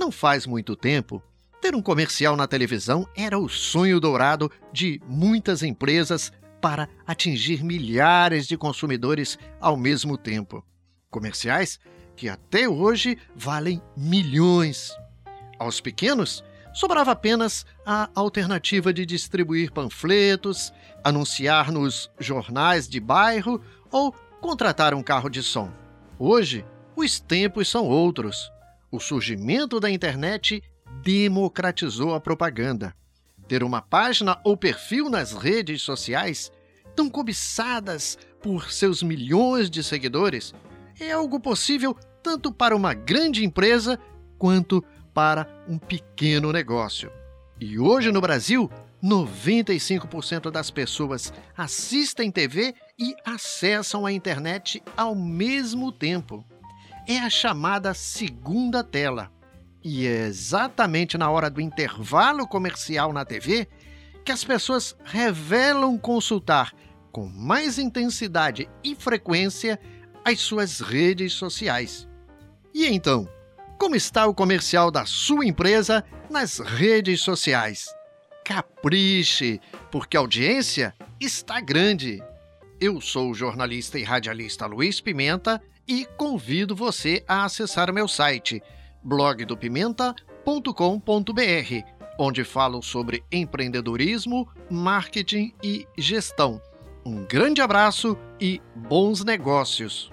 Não faz muito tempo, ter um comercial na televisão era o sonho dourado de muitas empresas para atingir milhares de consumidores ao mesmo tempo. Comerciais que até hoje valem milhões. Aos pequenos, sobrava apenas a alternativa de distribuir panfletos, anunciar nos jornais de bairro ou contratar um carro de som. Hoje, os tempos são outros. O surgimento da internet democratizou a propaganda. Ter uma página ou perfil nas redes sociais, tão cobiçadas por seus milhões de seguidores, é algo possível tanto para uma grande empresa quanto para um pequeno negócio. E hoje no Brasil, 95% das pessoas assistem TV e acessam a internet ao mesmo tempo. É a chamada segunda tela. E é exatamente na hora do intervalo comercial na TV que as pessoas revelam consultar com mais intensidade e frequência as suas redes sociais. E então, como está o comercial da sua empresa nas redes sociais? Capriche, porque a audiência está grande. Eu sou o jornalista e radialista Luiz Pimenta e convido você a acessar meu site blogdopimenta.com.br, onde falo sobre empreendedorismo, marketing e gestão. Um grande abraço e bons negócios!